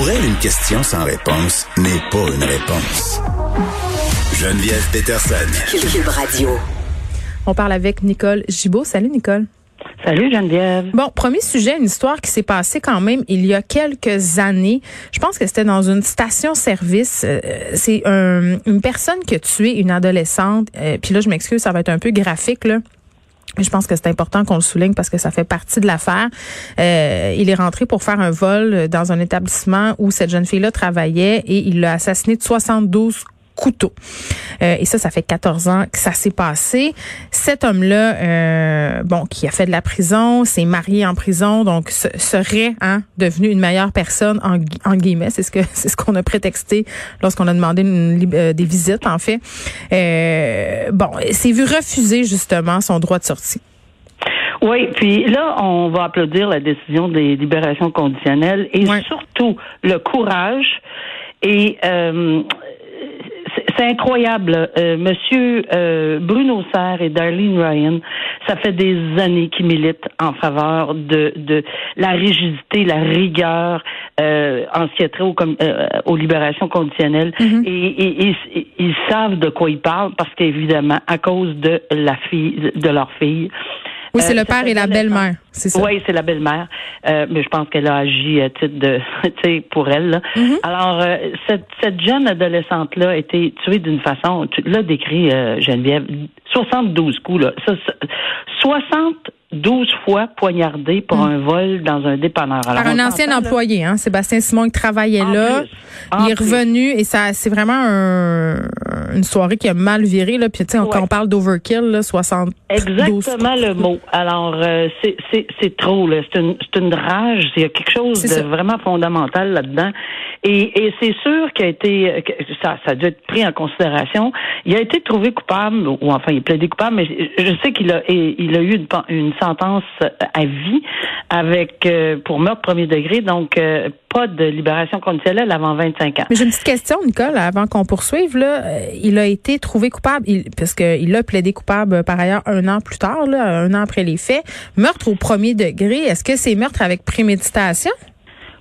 Pour elle, une question sans réponse n'est pas une réponse. Geneviève Peterson. Cube Radio. On parle avec Nicole Gibault. Salut Nicole. Salut Geneviève. Bon, premier sujet, une histoire qui s'est passée quand même il y a quelques années. Je pense que c'était dans une station-service. Euh, c'est une personne qui a tué une adolescente. Euh, Puis là, je m'excuse, ça va être un peu graphique là. Je pense que c'est important qu'on le souligne parce que ça fait partie de l'affaire. Euh, il est rentré pour faire un vol dans un établissement où cette jeune fille-là travaillait et il l'a assassiné de 72 couteau. Euh, et ça, ça fait 14 ans que ça s'est passé. Cet homme-là, euh, bon, qui a fait de la prison, s'est marié en prison, donc serait hein, devenu une meilleure personne en, en guillemets. C'est ce que c'est ce qu'on a prétexté lorsqu'on a demandé une, euh, des visites, en fait. Bon, c'est vu refuser justement son droit de sortie. Oui, puis là, on va applaudir la décision des libérations conditionnelles et surtout le courage et euh, c'est incroyable. Euh, Monsieur euh, Bruno Serre et Darlene Ryan, ça fait des années qu'ils militent en faveur de, de la rigidité, la rigueur euh, en ce qui a trait euh, aux, libérations conditionnelles. Mm-hmm. et, ils savent de quoi ils parlent parce qu'évidemment, à cause de la fille, de leur fille, oui, c'est le père et la belle-mère. Oui, c'est la belle-mère, euh, mais je pense qu'elle a agi à titre de, tu sais, pour elle. Là. Mm-hmm. Alors, euh, cette, cette jeune adolescente-là a été tuée d'une façon, tu l'as décrit, euh, Geneviève, 72 coups, là. Ça, 72 fois poignardé pour mm. un vol dans un dépanneur. Par un ancien employé, hein, Sébastien Simon, qui travaillait là. il est revenu et ça, c'est vraiment un, une soirée qui a mal viré. Là. Puis, tu sais, quand on parle d'overkill, 72 Exactement le mot. Alors, euh, c'est trop. C'est une, une rage. Il y a quelque chose de vraiment fondamental là-dedans. Et, et c'est sûr qu'il a été, que ça, ça a dû être pris en considération. Il a été trouvé coupable, ou enfin, il est plaidé coupable, mais je sais qu'il a, il a eu une, une, sentence à vie avec euh, pour meurtre premier degré, donc euh, pas de libération conditionnelle avant 25 ans. Mais j'ai une petite question, Nicole, avant qu'on poursuive. Là, euh, il a été trouvé coupable, il, parce qu'il a plaidé coupable par ailleurs un an plus tard, là, un an après les faits. Meurtre au premier degré, est-ce que c'est meurtre avec préméditation?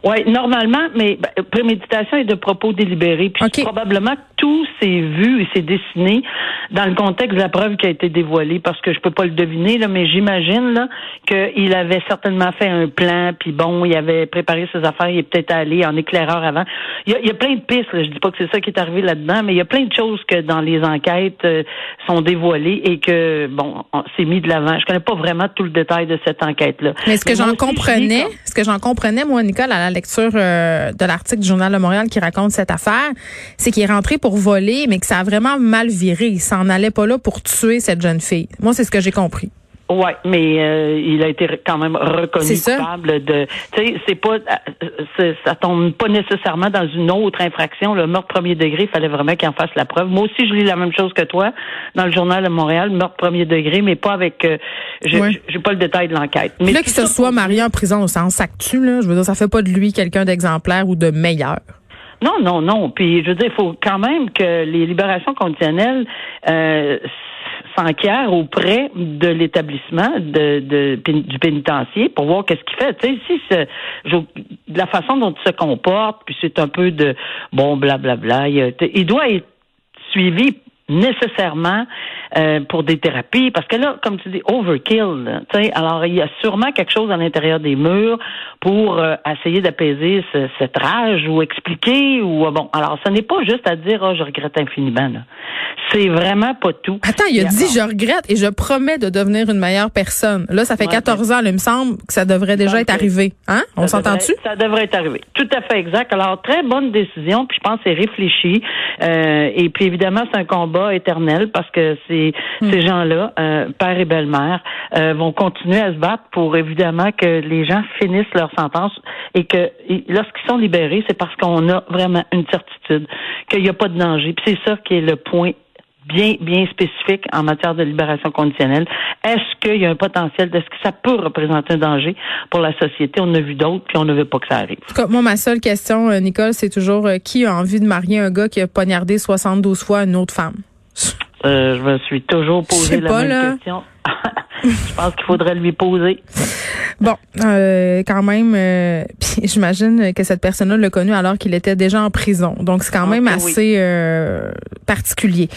Oui, normalement, mais ben, préméditation est de propos délibérés. Puis probablement tout s'est vu et s'est dessiné dans le contexte de la preuve qui a été dévoilée, parce que je peux pas le deviner, là, mais j'imagine là qu'il avait certainement fait un plan, puis bon, il avait préparé ses affaires, il est peut-être allé en éclaireur avant. Il y a, il y a plein de pistes, là, je dis pas que c'est ça qui est arrivé là-dedans, mais il y a plein de choses que dans les enquêtes euh, sont dévoilées et que, bon, c'est mis de l'avant. Je connais pas vraiment tout le détail de cette enquête-là. Mais ce que j'en comprenais, ce que j'en comprenais, moi, Nicole, à la lecture euh, de l'article du Journal de Montréal qui raconte cette affaire, c'est qu'il est rentré pour voler, mais que ça a vraiment mal viré. Il s'en allait pas là pour tuer cette jeune fille. Moi, c'est ce que j'ai compris. Ouais, mais euh, il a été quand même reconnu coupable de. Tu sais, c'est pas, ça tombe pas nécessairement dans une autre infraction. Le meurtre premier degré, il fallait vraiment qu'il en fasse la preuve. Moi aussi, je lis la même chose que toi dans le journal de Montréal, meurtre premier degré, mais pas avec. Euh, j'ai pas le détail de l'enquête. Mais là, qu'il se soit marié en prison au sens actuel, là, je veux dire, ça fait pas de lui quelqu'un d'exemplaire ou de meilleur. Non, non, non. Puis je veux dire, il faut quand même que les libérations conditionnelles euh, auprès de l'établissement du pénitencier pour voir qu'est-ce qu'il fait. Tu sais, si la façon dont il se comporte, puis c'est un peu de bon blablabla, il doit être suivi nécessairement euh, pour des thérapies, parce que là, comme tu dis, overkill. sais, alors, il y a sûrement quelque chose à l'intérieur des murs pour euh, essayer d'apaiser cette rage ou expliquer ou euh, bon. Alors, ce n'est pas juste à dire, oh, je regrette infiniment. C'est vraiment pas tout. Attends, il a dit, je regrette et je promets de devenir une meilleure personne. Là, ça fait 14 ans, il me semble que ça devrait déjà être arrivé. Hein? On s'entend-tu? Ça devrait être arrivé. Tout à fait exact. Alors, très bonne décision, puis je pense que c'est réfléchi. et puis, évidemment, c'est un combat éternel parce que ces, hmm. ces gens-là, euh, père et belle-mère, euh, vont continuer à se battre pour évidemment que les gens finissent leur sentence et que lorsqu'ils sont libérés, c'est parce qu'on a vraiment une certitude qu'il n'y a pas de danger. Puis c'est ça qui est le point bien, bien spécifique en matière de libération conditionnelle. Est-ce qu'il y a un potentiel, est-ce que ça peut représenter un danger pour la société? On a vu d'autres, puis on ne veut pas que ça arrive. moi, ma seule question, euh, Nicole, c'est toujours qui a envie de marier un gars qui a poignardé 72 fois une autre femme? Euh, je me suis toujours posé la même question. je pense qu'il faudrait lui poser. Bon, euh, quand même, euh, j'imagine que cette personne-là l'a connu alors qu'il était déjà en prison. Donc c'est quand même assez euh, particulier.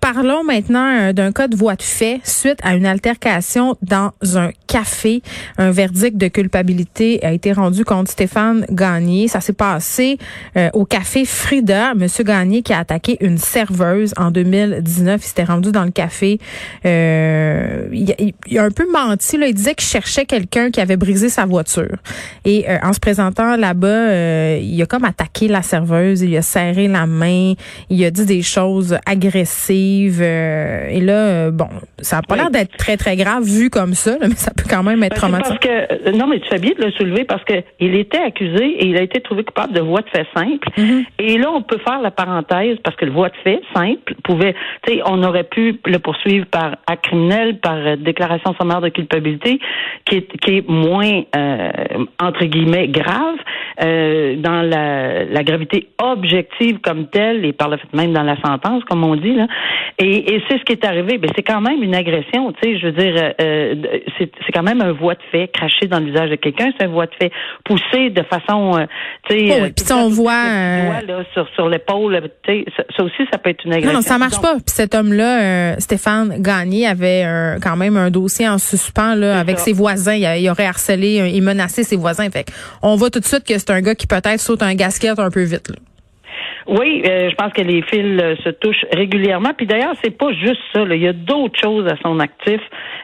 Parlons maintenant euh, d'un cas de voie de fait suite à une altercation dans un café. Un verdict de culpabilité a été rendu contre Stéphane Gagné. Ça s'est passé euh, au café Frida. Monsieur Gagné qui a attaqué une serveuse en 2019. Il s'était rendu dans le café. Euh, il, a un peu menti. Là. Il disait qu'il cherchait quelqu'un qui avait brisé sa voiture. Et en se présentant là-bas, il a comme attaqué la serveuse. Il a serré la main. Il a dit des choses agressives euh, et là, euh, bon, ça n'a pas l'air d'être très, très grave vu comme ça, mais ça peut quand même être ben, traumatisant. Parce que, euh, non, mais tu fais bien de le soulever parce que il était accusé et il a été trouvé coupable de voie de fait simple. Mm-hmm. Et là, on peut faire la parenthèse parce que le voie de fait simple pouvait, tu sais, on aurait pu le poursuivre par acte criminel, par déclaration sommaire de culpabilité, qui est, qui est moins, entre guillemets, grave. dans la, la, gravité objective comme telle et par le fait même dans la sentence, comme on dit là, et, et c'est ce qui est arrivé. Ben, c'est quand même une agression, tu sais. Je veux dire, euh, euh c'est, quand même un voie de fait craché dans l'usage de quelqu'un. C'est un voie de fait poussé de façon, euh, tu sais. Oh, puis on voit euh, là, sur sur l'épaule, tu sais, ça, aussi, ça peut être une agression. Non, non ça marche pas. Puis cet homme-là, Stéphane Gagné, avait quand même un dossier en suspens là avec ses voisins. Il, aurait harcelé, il menacé ses voisins. Fait on voit tout de suite que c'est un gars qui peut-être saute un gasket un peu vite. Là. Oui, euh, je pense que les fils euh, se touchent régulièrement. Puis d'ailleurs, c'est pas juste ça. Il y a d'autres choses à son actif.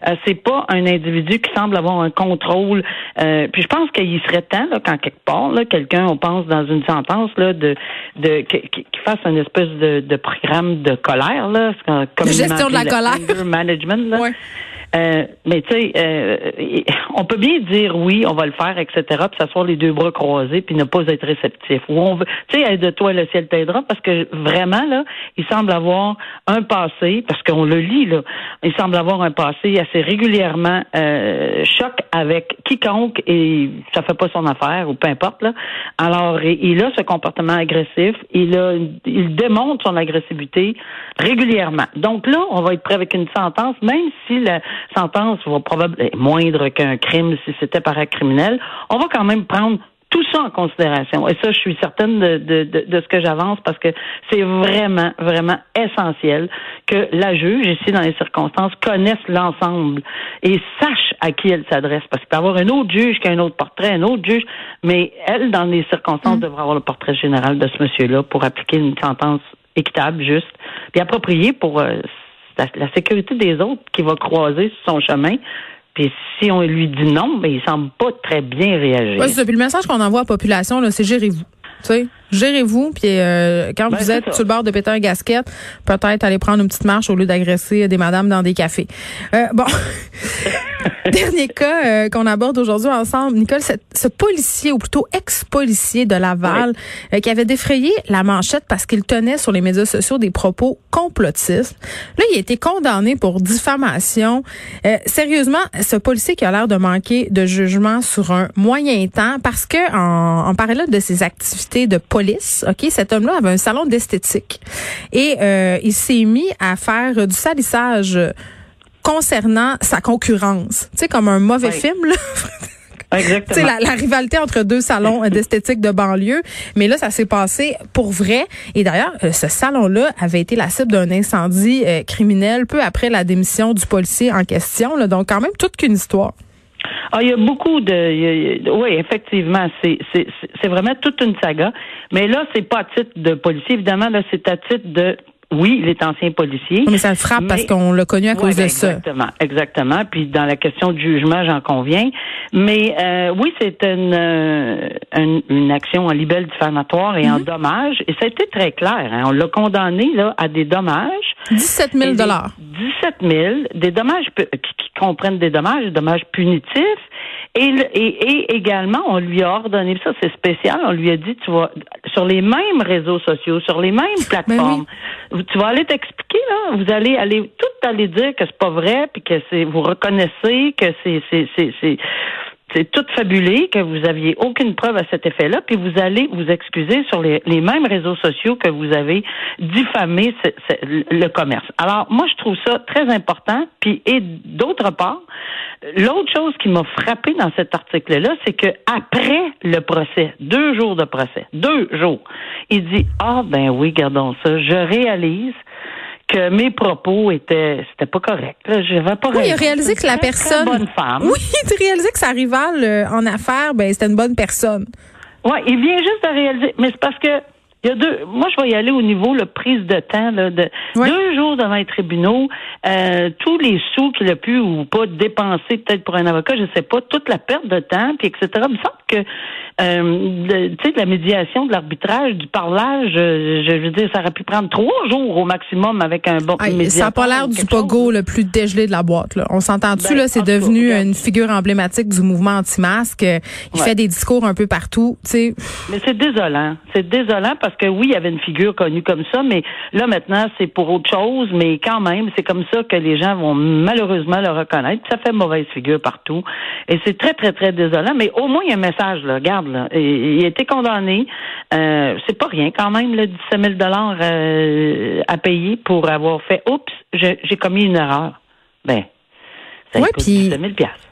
Euh, c'est pas un individu qui semble avoir un contrôle. puis je pense qu'il serait temps, là, quand quelque part, là, quelqu'un, on pense dans une sentence, là, de, de qui, fasse une espèce de, de programme de colère, là, comme gestion de la colère, management, là. Euh, mais tu sais, euh, on peut bien dire oui, on va le faire, etc., puis s'asseoir les deux bras croisés, puis ne pas être réceptif. Ou on veut, tu sais, aide-toi, le ciel t'aidera, parce que vraiment là, il semble avoir un passé, parce qu'on le lit là, il semble avoir un passé assez régulièrement euh, choc avec quiconque et ça fait pas son affaire ou peu importe là. Alors, il a ce comportement agressif, il a, il démontre son agressivité régulièrement. Donc là, on va être prêt avec une sentence, même si la sentence va probablement être moindre qu'un crime si c'était par acte criminel, on va quand même prendre tout ça en considération. Et ça, je suis certaine de, de, de, ce que j'avance parce que c'est vraiment, vraiment essentiel que la juge, ici dans les circonstances, connaisse l'ensemble et sache à qui elle s'adresse. Parce qu'il peut y avoir un autre juge qui a un autre portrait, un autre juge, mais elle, dans les circonstances, mm. devrait avoir le portrait général de ce monsieur-là pour appliquer une sentence équitable, juste, puis appropriée pour euh, la, sécurité des autres qui va croiser sur son chemin. Puis si on lui dit non, ben il semble pas très bien réagir. Oui, c'est Puis le message qu'on envoie à la population, c'est gérez-vous. Tu sais, gérez-vous. Puis euh, quand ben, vous êtes sur le bord de péter un gasquette, peut-être aller prendre une petite marche au lieu d'agresser des madames dans des cafés. Euh, bon. Dernier cas euh, qu'on aborde aujourd'hui ensemble, Nicole, ce policier, ou plutôt ex-policier de Laval, euh, qui avait défrayé la manchette parce qu'il tenait sur les médias sociaux des propos complotistes. Là, il a été condamné pour diffamation. Euh, sérieusement, ce policier qui a l'air de manquer de jugement sur un moyen temps, parce que en, en parallèle de ses activités de police, ok, cet homme-là avait un salon d'esthétique et il s'est mis à faire du salissage concernant sa concurrence. Tu sais, comme un mauvais film, là. Exactement. La, la, rivalité entre deux salons d'esthétique de banlieue. Mais là, ça s'est passé pour vrai. Et d'ailleurs, euh, ce salon-là avait été la cible d'un incendie euh, criminel peu après la démission du policier en question. Là. Donc, quand même, toute qu'une histoire. Ah, il y a beaucoup de, oui, effectivement, c'est c'est vraiment toute une saga. Mais là, c'est pas à titre de policier, évidemment, là, c'est à titre de oui, il est ancien policier. Mais ça le frappe parce qu'on l'a connu à cause de ça. Exactement, exactement. Puis dans la question du jugement, j'en conviens. Mais euh, oui, c'est une, euh, une, une, action en libelle diffamatoire et en mhm. dommages. Et ça a été très clair. Hein. On l'a condamné là à des dommages. 17 000 dollars. 17 000. Des dommages qui, comprennent des dommages, des dommages punitifs. Et, et, également, on lui a ordonné, ça c'est spécial, on lui a dit, tu vois, sur les mêmes réseaux sociaux, sur les mêmes ben plateformes, tu vas aller t'expliquer là, vous allez aller tout aller dire que c'est pas vrai, puis que c'est vous reconnaissez que c'est c'est c'est c'est tout fabulé, que vous aviez aucune preuve à cet effet-là, puis vous allez vous excuser sur les, mêmes réseaux sociaux que vous avez diffamé le commerce. Alors, moi, je trouve ça très important. Puis, et d'autre part, l'autre chose qui m'a frappé dans cet article-là, c'est que après le procès, deux jours de procès, deux jours, il dit ah ben oui, gardons ça, je réalise que mes propos étaient c'était pas correct. Je vais pas Oui, il a réalisé que la personne bonne femme. Oui, il a réalisé que sa rivale euh, en affaires, ben c'était une bonne personne. Oui, il vient juste de réaliser, mais c'est parce que il y a deux. Moi, je vais y aller au niveau la prise de temps là, de deux jours devant les tribunaux, euh, tous les sous qu'il a pu ou pas dépenser peut-être pour un avocat, je sais pas, toute la perte de temps, puis etc. Il me semble que euh, tu sais, de la médiation, de l'arbitrage, du parlage, euh, je, veux dire, ça aurait pu prendre trois jours au maximum avec un bon. Ça n'a pas l'air du pogo le plus dégelé de la boîte. Là. On s'entend-tu, ben, là, c'est devenu une figure emblématique du mouvement anti-masque. Il fait des discours un peu partout, tu sais. Mais c'est désolant. C'est désolant parce que oui, il y avait une figure connue comme ça, mais là, maintenant, c'est pour autre chose, mais quand même, c'est comme ça que les gens vont malheureusement le reconnaître. Ça fait mauvaise figure partout. Et c'est très, très, très désolant, mais au moins, il y a un message, là. Regarde, il a été condamné. Euh, c'est pas rien quand même, le 17 000 dollars euh, à payer pour avoir fait oups, j'ai commis une erreur. Ben, oui, puis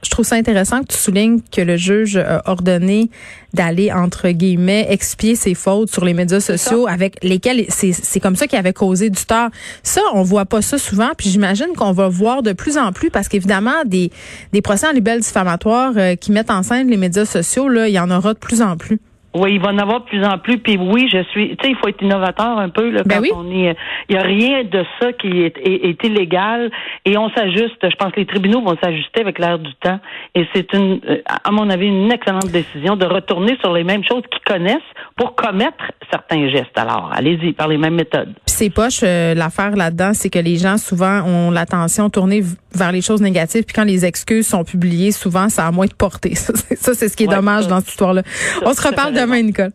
je trouve ça intéressant que tu soulignes que le juge a ordonné d'aller entre guillemets expier ses fautes sur les médias sociaux avec lesquels c'est comme ça qu'il avait causé du tort. Ça, on voit pas ça souvent, puis j'imagine qu'on va voir de plus en plus parce qu'évidemment des des procès en libelle diffamatoire euh, qui mettent en scène les médias sociaux là, il y en aura de plus en plus. Oui, il va en avoir de plus en plus. Puis oui, je suis. Tu sais, il faut être innovateur un peu là, ben quand on est. Il y a rien de ça qui est, est, illégal et on s'ajuste. Je pense que les tribunaux vont s'ajuster avec l'air du temps. Et c'est une, à mon avis, une excellente décision de retourner sur les mêmes choses qu'ils connaissent pour commettre certains gestes. Alors, allez-y par les mêmes méthodes. Puis c'est poche. Euh, l'affaire là-dedans, c'est que les gens souvent ont l'attention tournée vers les choses négatives. Puis quand les excuses sont publiées, souvent ça a moins de portée. Ça, c'est ce qui est dommage dans cette histoire-là. On se reparle Nicole.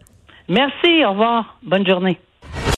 Merci, au revoir. Bonne journée.